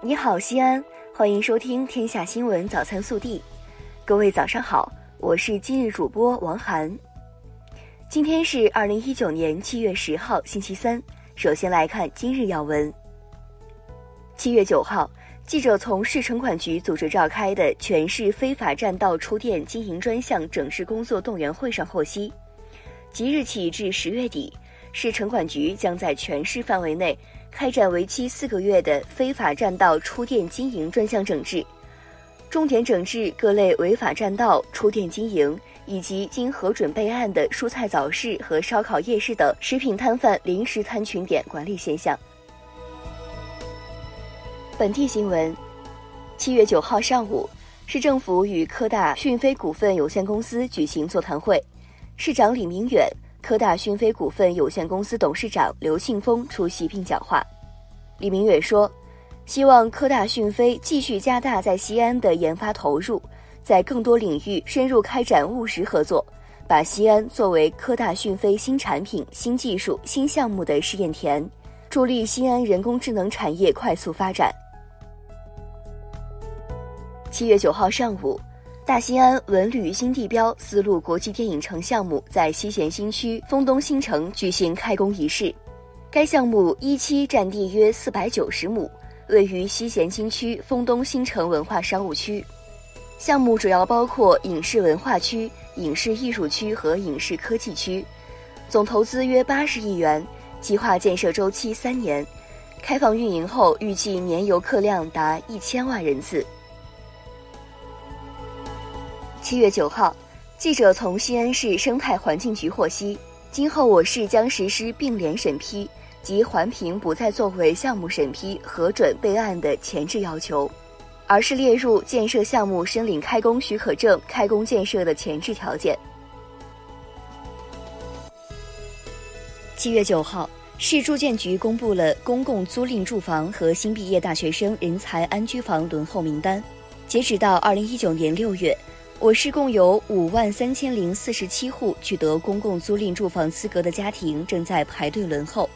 你好，西安，欢迎收听《天下新闻早餐速递》。各位早上好，我是今日主播王涵。今天是二零一九年七月十号，星期三。首先来看今日要闻。七月九号，记者从市城管局组织召开的全市非法占道出店经营专项整治工作动员会上获悉，即日起至十月底，市城管局将在全市范围内。开展为期四个月的非法占道出店经营专项整治，重点整治各类违法占道、出店经营以及经核准备案的蔬菜早市和烧烤夜市等食品摊贩临时摊群点管理现象。本地新闻：七月九号上午，市政府与科大讯飞股份有限公司举行座谈会，市长李明远。科大讯飞股份有限公司董事长刘庆峰出席并讲话。李明远说：“希望科大讯飞继续加大在西安的研发投入，在更多领域深入开展务实合作，把西安作为科大讯飞新产品、新技术、新项目的试验田，助力西安人工智能产业快速发展。”七月九号上午。大西安文旅新地标丝路国际电影城项目在西咸新区丰东新城举行开工仪式。该项目一期占地约四百九十亩，位于西咸新区丰东新城文化商务区。项目主要包括影视文化区、影视艺术区和影视科技区，总投资约八十亿元，计划建设周期三年。开放运营后，预计年游客量达一千万人次。七月九号，记者从西安市生态环境局获悉，今后我市将实施并联审批，即环评不再作为项目审批核准备案的前置要求，而是列入建设项目申领开工许可证、开工建设的前置条件。七月九号，市住建局公布了公共租赁住房和新毕业大学生人才安居房轮候名单，截止到二零一九年六月。我市共有五万三千零四十七户取得公共租赁住房资格的家庭正在排队轮候。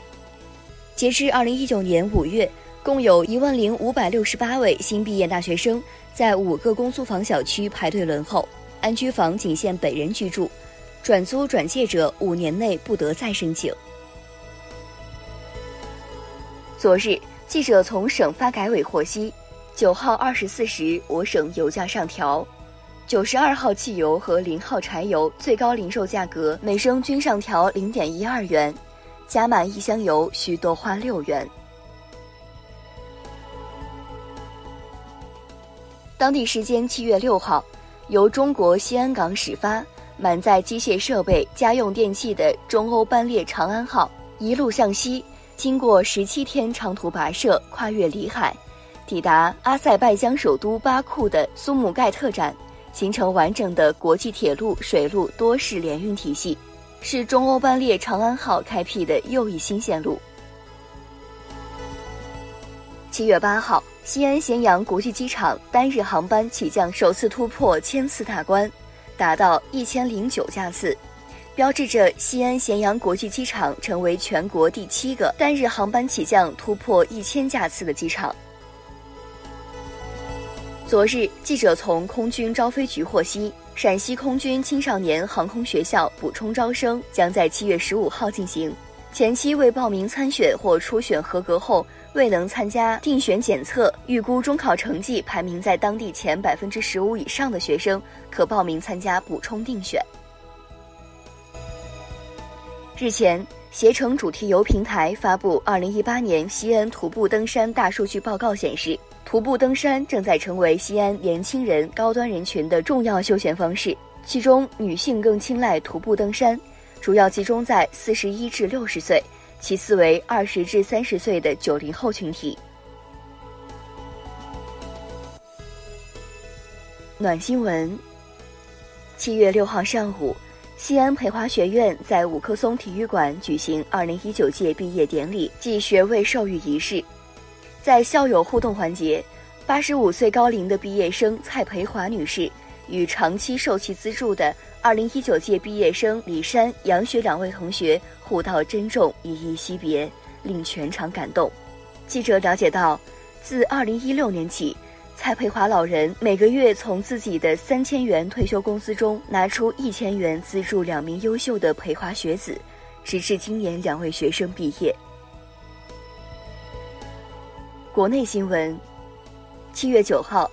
截至二零一九年五月，共有一万零五百六十八位新毕业大学生在五个公租房小区排队轮候，安居房仅限本人居住，转租转借者五年内不得再申请。昨日，记者从省发改委获悉，九号二十四时，我省油价上调。九十二号汽油和零号柴油最高零售价格每升均上调零点一二元，加满一箱油需多花六元。当地时间七月六号，由中国西安港始发、满载机械设备、家用电器的中欧班列长安号一路向西，经过十七天长途跋涉，跨越里海，抵达阿塞拜疆首都巴库的苏姆盖特站。形成完整的国际铁路、水路多式联运体系，是中欧班列长安号开辟的又一新线路。七月八号，西安咸阳国际机场单日航班起降首次突破千次大关，达到一千零九架次，标志着西安咸阳国际机场成为全国第七个单日航班起降突破一千架次的机场。昨日，记者从空军招飞局获悉，陕西空军青少年航空学校补充招生将在七月十五号进行。前期未报名参选或初选合格后未能参加定选检测，预估中考成绩排名在当地前百分之十五以上的学生，可报名参加补充定选。日前，携程主题游平台发布二零一八年西安徒步登山大数据报告，显示。徒步登山正在成为西安年轻人高端人群的重要休闲方式，其中女性更青睐徒步登山，主要集中在四十一至六十岁，其次为二十至三十岁的九零后群体。暖新闻：七月六号上午，西安培华学院在五棵松体育馆举行二零一九届毕业典礼暨学位授予仪式。在校友互动环节，八十五岁高龄的毕业生蔡培华女士与长期受其资助的二零一九届毕业生李山、杨雪两位同学互道珍重，依依惜别，令全场感动。记者了解到，自二零一六年起，蔡培华老人每个月从自己的三千元退休工资中拿出一千元资助两名优秀的培华学子，直至今年两位学生毕业。国内新闻，七月九号，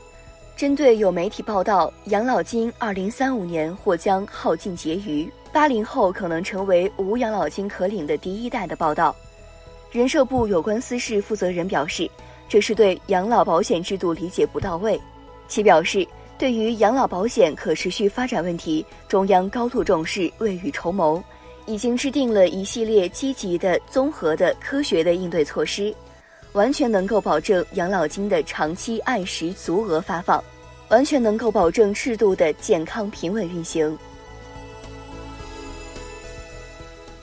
针对有媒体报道养老金二零三五年或将耗尽结余，八零后可能成为无养老金可领的第一代的报道，人社部有关司事负责人表示，这是对养老保险制度理解不到位。其表示，对于养老保险可持续发展问题，中央高度重视，未雨绸缪，已经制定了一系列积极的、综合的、科学的应对措施。完全能够保证养老金的长期按时足额发放，完全能够保证制度的健康平稳运行。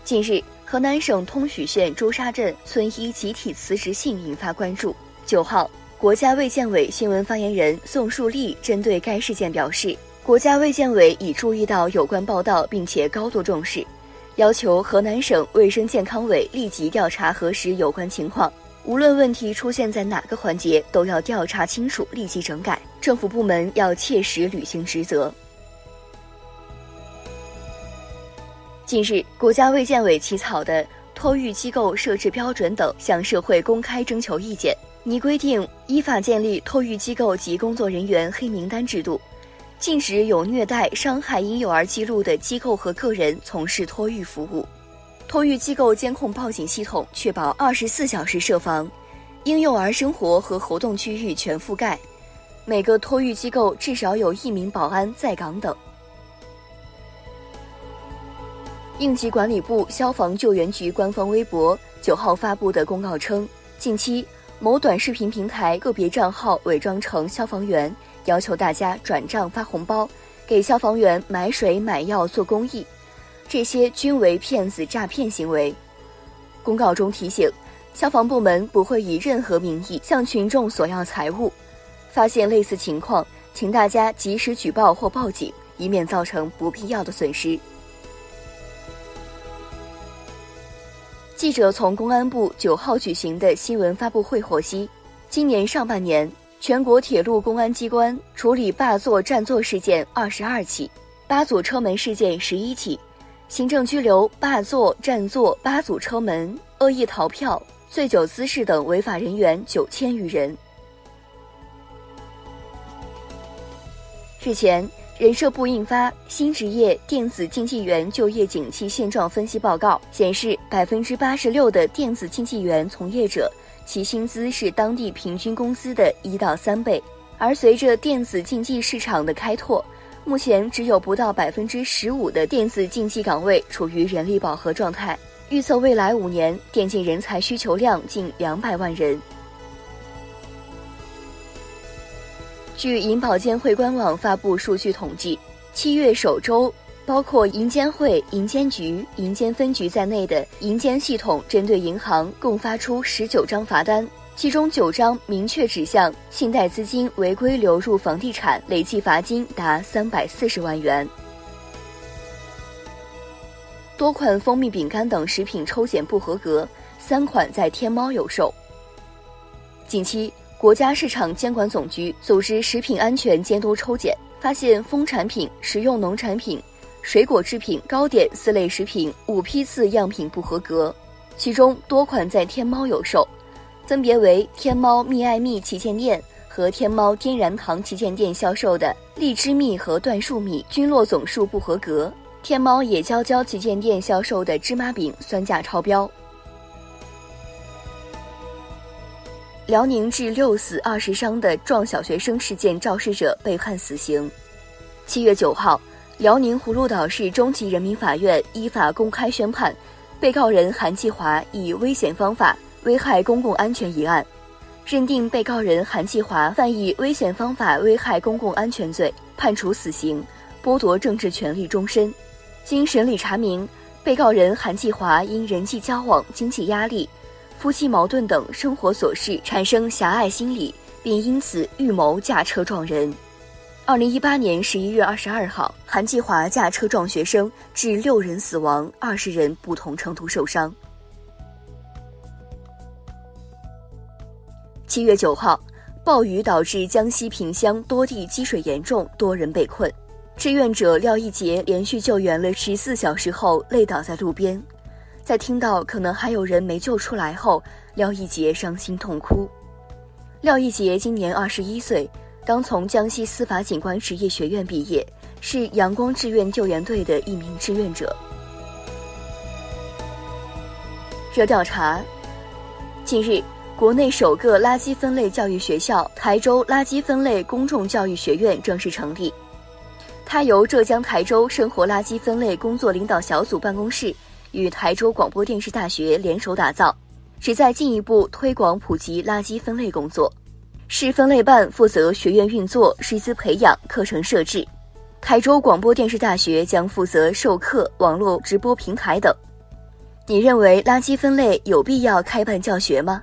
近日，河南省通许县朱砂镇村医集体辞职信引发关注。九号，国家卫健委新闻发言人宋树立针对该事件表示，国家卫健委已注意到有关报道，并且高度重视，要求河南省卫生健康委立即调查核实有关情况。无论问题出现在哪个环节，都要调查清楚，立即整改。政府部门要切实履行职责。近日，国家卫健委起草的《托育机构设置标准等》向社会公开征求意见，拟规定依法建立托育机构及工作人员黑名单制度，禁止有虐待、伤害婴幼儿记录的机构和个人从事托育服务。托育机构监控报警系统确保二十四小时设防，婴幼儿生活和活动区域全覆盖，每个托育机构至少有一名保安在岗等。应急管理部消防救援局官方微博九号发布的公告称，近期某短视频平台个别账号伪装成消防员，要求大家转账发红包，给消防员买水买药做公益。这些均为骗子诈骗行为。公告中提醒，消防部门不会以任何名义向群众索要财物。发现类似情况，请大家及时举报或报警，以免造成不必要的损失。记者从公安部九号举行的新闻发布会获悉，今年上半年，全国铁路公安机关处理霸座占座事件二十二起，八组车门事件十一起。行政拘留霸座、占座、八组车门、恶意逃票、醉酒滋事等违法人员九千余人。日前，人社部印发《新职业电子竞技员就业景气现状分析报告》，显示百分之八十六的电子竞技员从业者，其薪资是当地平均工资的一到三倍。而随着电子竞技市场的开拓，目前只有不到百分之十五的电子竞技岗位处于人力饱和状态。预测未来五年电竞人才需求量近两百万人。据银保监会官网发布数据统计，七月首周，包括银监会、银监局、银监分局在内的银监系统针对银行共发出十九张罚单。其中九张明确指向信贷资金违规流入房地产，累计罚金达三百四十万元。多款蜂蜜饼干等食品抽检不合格，三款在天猫有售。近期，国家市场监管总局组织食品安全监督抽检，发现蜂产品、食用农产品、水果制品、糕点四类食品五批次样品不合格，其中多款在天猫有售。分别为天猫蜜爱蜜旗舰店和天猫天然堂旗舰店销售的荔枝蜜和椴树蜜均落总数不合格，天猫野娇娇旗舰店销售的芝麻饼酸价超标。辽宁致六死二十伤的撞小学生事件肇事者被判死刑。七月九号，辽宁葫芦岛市中级人民法院依法公开宣判，被告人韩继华以危险方法。危害公共安全一案，认定被告人韩继华犯以危险方法危害公共安全罪，判处死刑，剥夺政治权利终身。经审理查明，被告人韩继华因人际交往、经济压力、夫妻矛盾等生活琐事产生狭隘心理，并因此预谋驾车撞人。二零一八年十一月二十二号，韩继华驾车撞学生，致六人死亡，二十人不同程度受伤。七月九号，暴雨导致江西萍乡多地积水严重，多人被困。志愿者廖一杰连续救援了十四小时后累倒在路边，在听到可能还有人没救出来后，廖一杰伤心痛哭。廖一杰今年二十一岁，刚从江西司法警官职业学院毕业，是阳光志愿救援队的一名志愿者。热调查，近日。国内首个垃圾分类教育学校——台州垃圾分类公众教育学院正式成立。它由浙江台州生活垃圾分类工作领导小组办公室与台州广播电视大学联手打造，旨在进一步推广普及垃圾分类工作。市分类办负责学院运作、师资培养、课程设置，台州广播电视大学将负责授课、网络直播平台等。你认为垃圾分类有必要开办教学吗？